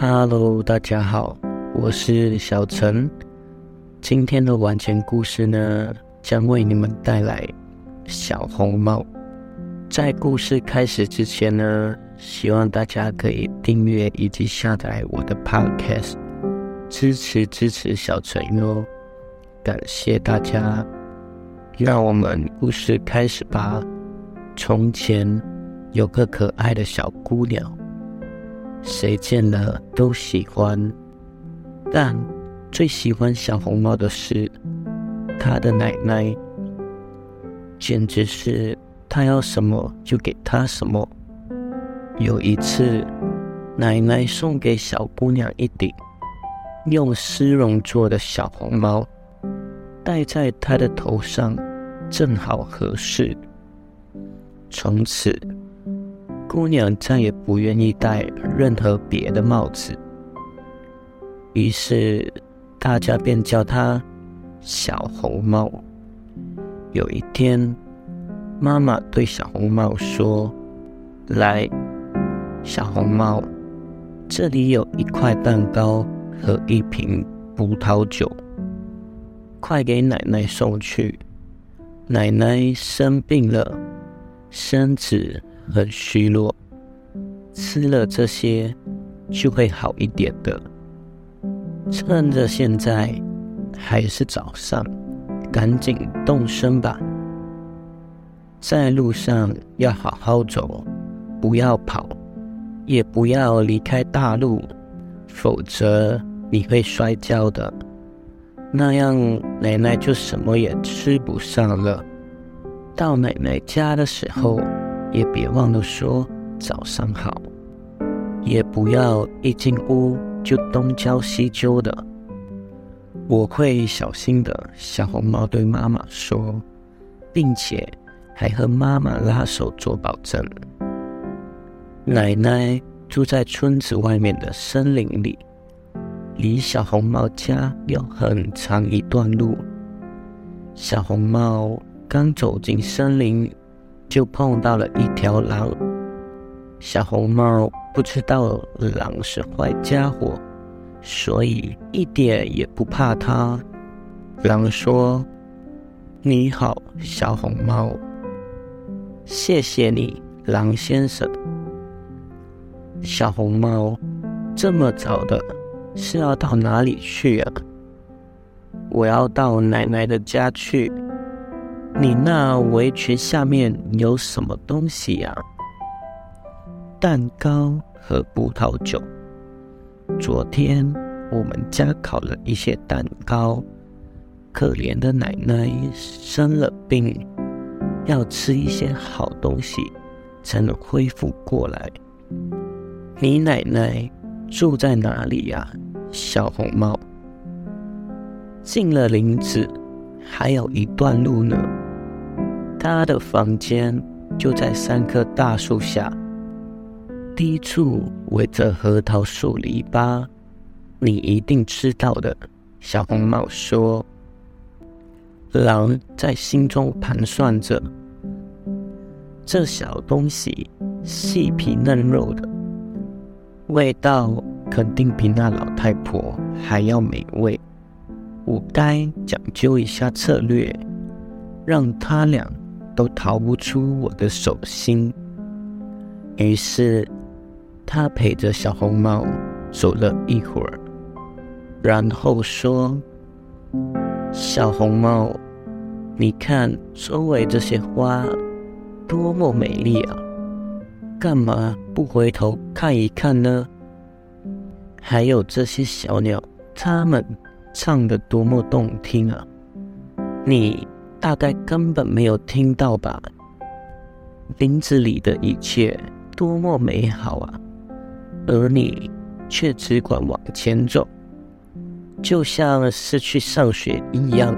Hello，大家好，我是小陈。今天的晚前故事呢，将为你们带来小红帽。在故事开始之前呢，希望大家可以订阅以及下载我的 Podcast，支持支持小陈哟。感谢大家，让我们故事开始吧。从前有个可爱的小姑娘。谁见了都喜欢，但最喜欢小红帽的是他的奶奶，简直是他要什么就给他什么。有一次，奶奶送给小姑娘一顶用丝绒做的小红帽，戴在她的头上正好合适。从此。姑娘再也不愿意戴任何别的帽子，于是大家便叫她小红帽。有一天，妈妈对小红帽说：“来，小红帽，这里有一块蛋糕和一瓶葡萄酒，快给奶奶送去。奶奶生病了，身子……”很虚弱，吃了这些就会好一点的。趁着现在还是早上，赶紧动身吧。在路上要好好走，不要跑，也不要离开大路，否则你会摔跤的。那样奶奶就什么也吃不上了。到奶奶家的时候。也别忘了说早上好，也不要一进屋就东揪西揪的。我会小心的。小红帽对妈妈说，并且还和妈妈拉手做保证。奶奶住在村子外面的森林里，离小红帽家有很长一段路。小红帽刚走进森林。就碰到了一条狼，小红帽不知道狼是坏家伙，所以一点也不怕它。狼说：“你好，小红帽，谢谢你，狼先生。”小红帽这么早的是要到哪里去啊？我要到奶奶的家去。你那围裙下面有什么东西呀？蛋糕和葡萄酒。昨天我们家烤了一些蛋糕。可怜的奶奶生了病，要吃一些好东西才能恢复过来。你奶奶住在哪里呀？小红帽。进了林子，还有一段路呢。他的房间就在三棵大树下，低处围着核桃树篱笆，你一定知道的。小红帽说：“狼在心中盘算着，这小东西细皮嫩肉的，味道肯定比那老太婆还要美味。我该讲究一下策略，让他俩。”都逃不出我的手心。于是，他陪着小红帽走了一会儿，然后说：“小红帽，你看周围这些花多么美丽啊！干嘛不回头看一看呢？还有这些小鸟，它们唱的多么动听啊！你。”大概根本没有听到吧？林子里的一切多么美好啊！而你却只管往前走，就像是去上学一样。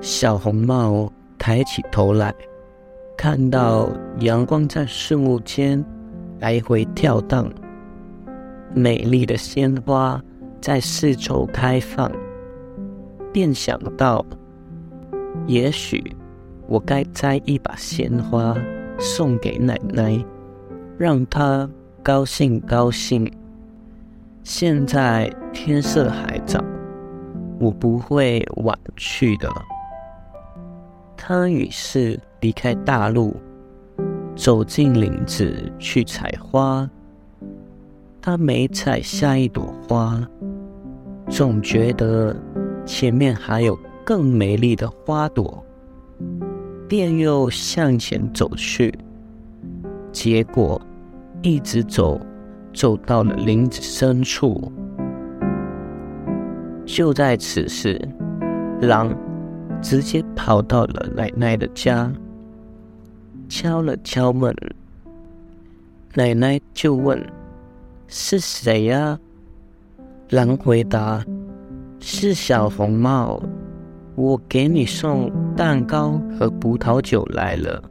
小红帽抬起头来，看到阳光在树木间来回跳荡，美丽的鲜花在四周开放，便想到。也许我该摘一把鲜花送给奶奶，让她高兴高兴。现在天色还早，我不会晚去的。他于是离开大路，走进林子去采花。他每采下一朵花，总觉得前面还有更美丽的花朵，便又向前走去。结果一直走，走到了林子深处。就在此时，狼直接跑到了奶奶的家，敲了敲门。奶奶就问。是谁呀？狼回答：“是小红帽，我给你送蛋糕和葡萄酒来了，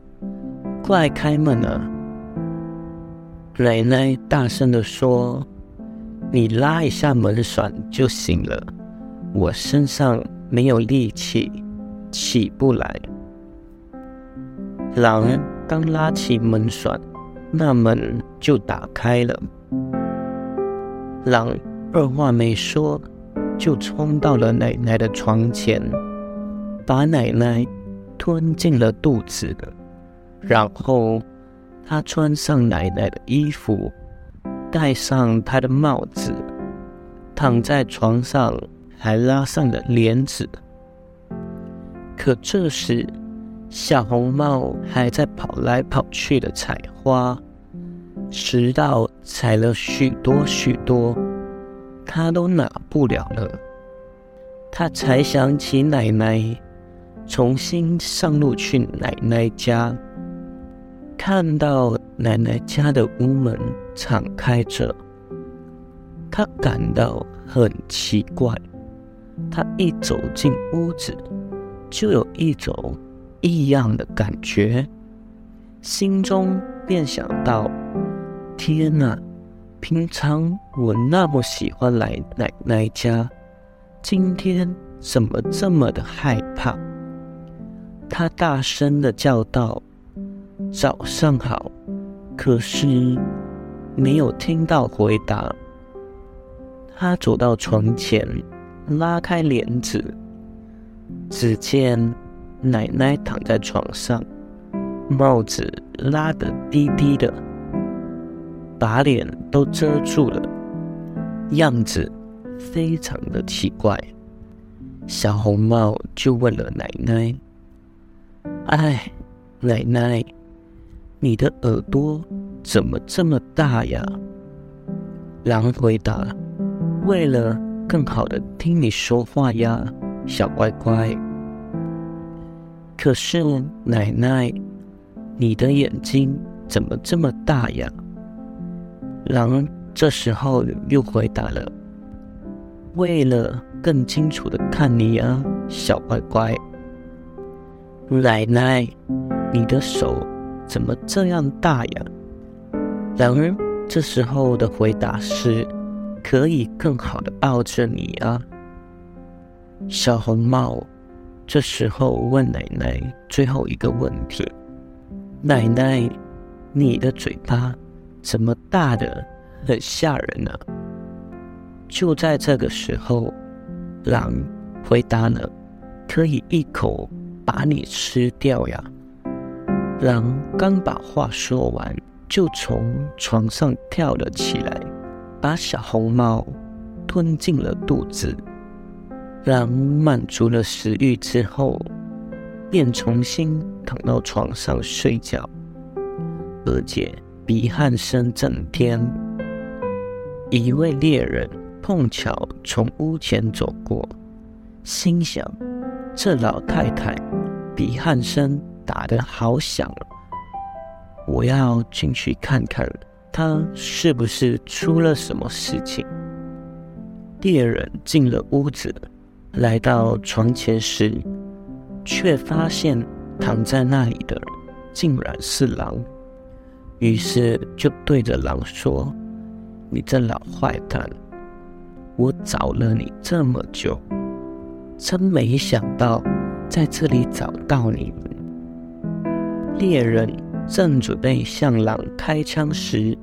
快开门啊！”奶奶大声的说：“你拉一下门栓就行了，我身上没有力气，起不来。”狼刚拉起门栓，那门就打开了。狼二话没说，就冲到了奶奶的床前，把奶奶吞进了肚子。然后，他穿上奶奶的衣服，戴上她的帽子，躺在床上，还拉上了帘子。可这时，小红帽还在跑来跑去的采花。直到采了许多许多，他都拿不了了，他才想起奶奶，重新上路去奶奶家，看到奶奶家的屋门敞开着，他感到很奇怪。他一走进屋子，就有一种异样的感觉，心中便想到。天哪！平常我那么喜欢来奶奶家，今天怎么这么的害怕？他大声的叫道：“早上好！”可是没有听到回答。他走到床前，拉开帘子，只见奶奶躺在床上，帽子拉得低低的。把脸都遮住了，样子非常的奇怪。小红帽就问了奶奶：“哎，奶奶，你的耳朵怎么这么大呀？”狼回答：“为了更好的听你说话呀，小乖乖。”可是奶奶，你的眼睛怎么这么大呀？狼这时候又回答了：“为了更清楚的看你啊，小乖乖。”奶奶，你的手怎么这样大呀？狼人这时候的回答是：“可以更好的抱着你啊。”小红帽这时候问奶奶最后一个问题：“奶奶，你的嘴巴？”怎么大的很吓人呢？就在这个时候，狼回答了：“可以一口把你吃掉呀！”狼刚把话说完，就从床上跳了起来，把小红帽吞进了肚子。狼满足了食欲之后，便重新躺到床上睡觉，而且。鼻鼾声震天，一位猎人碰巧从屋前走过，心想：这老太太鼻鼾声打得好响，我要进去看看，她是不是出了什么事情。猎人进了屋子，来到床前时，却发现躺在那里的竟然是狼。于是就对着狼说：“你这老坏蛋，我找了你这么久，真没想到在这里找到你们。”猎人正准备向狼开枪时，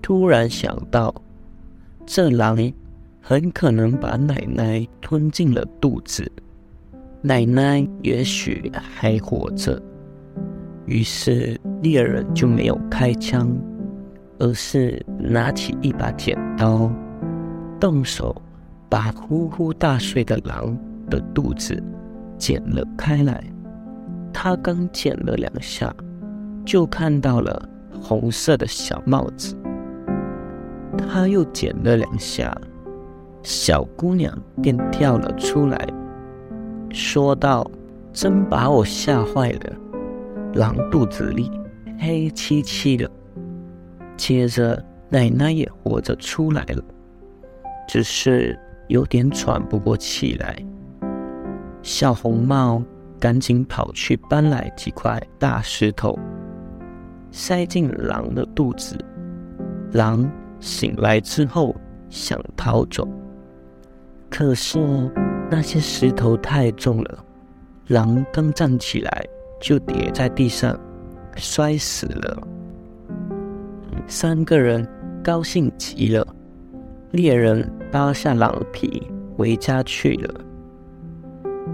突然想到这狼很可能把奶奶吞进了肚子，奶奶也许还活着。于是猎人就没有开枪，而是拿起一把剪刀，动手把呼呼大睡的狼的肚子剪了开来。他刚剪了两下，就看到了红色的小帽子。他又剪了两下，小姑娘便跳了出来，说道：“真把我吓坏了，狼肚子里黑漆漆的。”接着，奶奶也活着出来了，只是有点喘不过气来。小红帽。赶紧跑去搬来几块大石头，塞进狼的肚子。狼醒来之后想逃走，可是那些石头太重了，狼刚站起来就跌在地上，摔死了。三个人高兴极了，猎人扒下狼皮回家去了。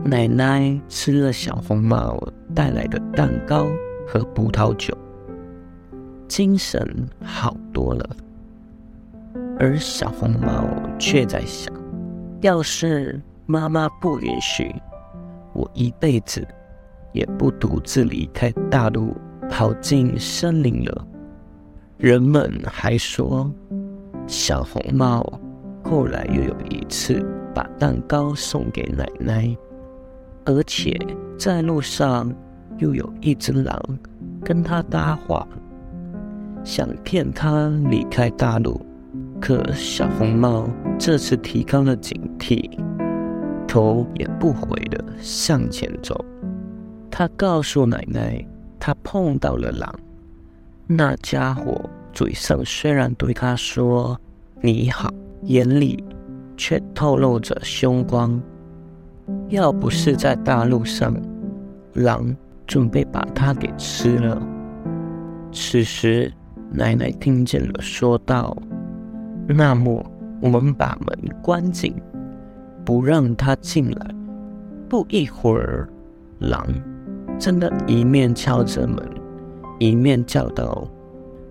奶奶吃了小红帽带来的蛋糕和葡萄酒，精神好多了。而小红帽却在想：要是妈妈不允许，我一辈子也不独自离开大陆，跑进森林了。人们还说，小红帽后来又有一次把蛋糕送给奶奶。而且在路上又有一只狼跟他搭话，想骗他离开大陆。可小红帽这次提高了警惕，头也不回的向前走。他告诉奶奶，他碰到了狼。那家伙嘴上虽然对他说“你好”，眼里却透露着凶光。要不是在大路上，狼准备把它给吃了。此时，奶奶听见了，说道：“那么，我们把门关紧，不让它进来。”不一会儿，狼真的一面敲着门，一面叫道：“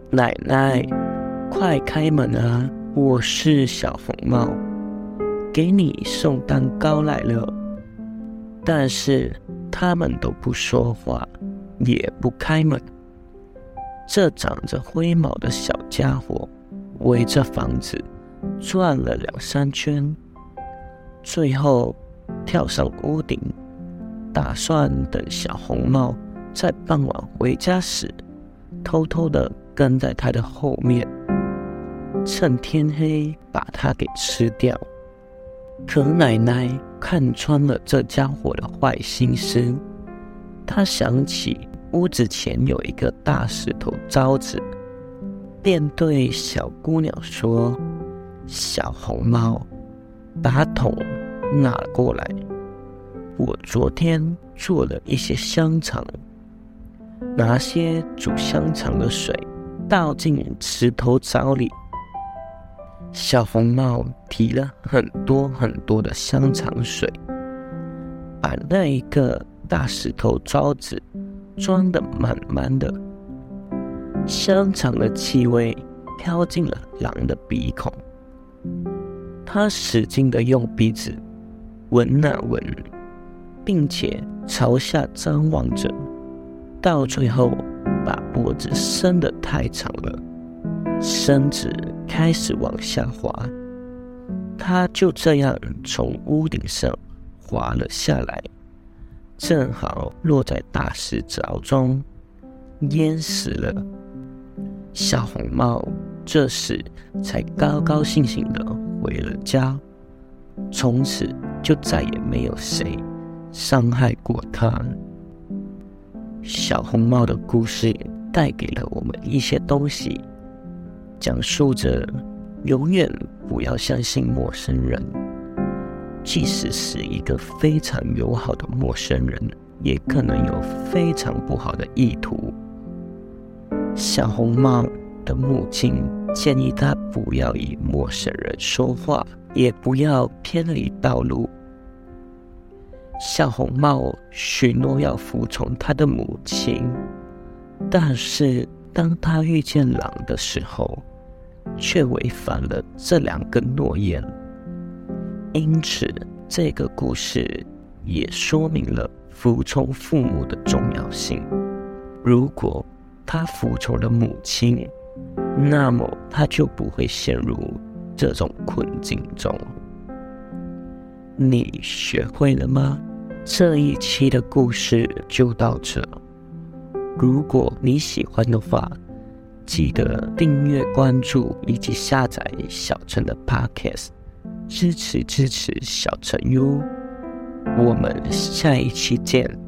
奶奶，快开门啊！我是小红帽，给你送蛋糕来了。”但是他们都不说话，也不开门。这长着灰毛的小家伙围着房子转了两三圈，最后跳上屋顶，打算等小红帽在傍晚回家时，偷偷的跟在他的后面，趁天黑把他给吃掉。可奶奶看穿了这家伙的坏心思，他想起屋子前有一个大石头招子，便对小姑娘说：“小红帽，把桶拿过来。我昨天做了一些香肠，拿些煮香肠的水倒进石头槽里。”小红帽提了很多很多的香肠水，把那一个大石头槽子装得满满的。香肠的气味飘进了狼的鼻孔，他使劲的用鼻子闻啊闻，并且朝下张望着，到最后把脖子伸得太长了，身子。开始往下滑，他就这样从屋顶上滑了下来，正好落在大石槽中，淹死了。小红帽这时才高高兴兴的回了家，从此就再也没有谁伤害过他。小红帽的故事带给了我们一些东西。讲述着，永远不要相信陌生人，即使是一个非常友好的陌生人，也可能有非常不好的意图。小红帽的母亲建议他不要与陌生人说话，也不要偏离道路。小红帽许诺要服从他的母亲，但是当他遇见狼的时候，却违反了这两个诺言。因此，这个故事也说明了服从父母的重要性。如果他服从了母亲，那么他就不会陷入这种困境中。你学会了吗？这一期的故事就到这。如果你喜欢的话，记得订阅、关注以及下载小陈的 Podcast，支持支持小陈哟。我们下一期见。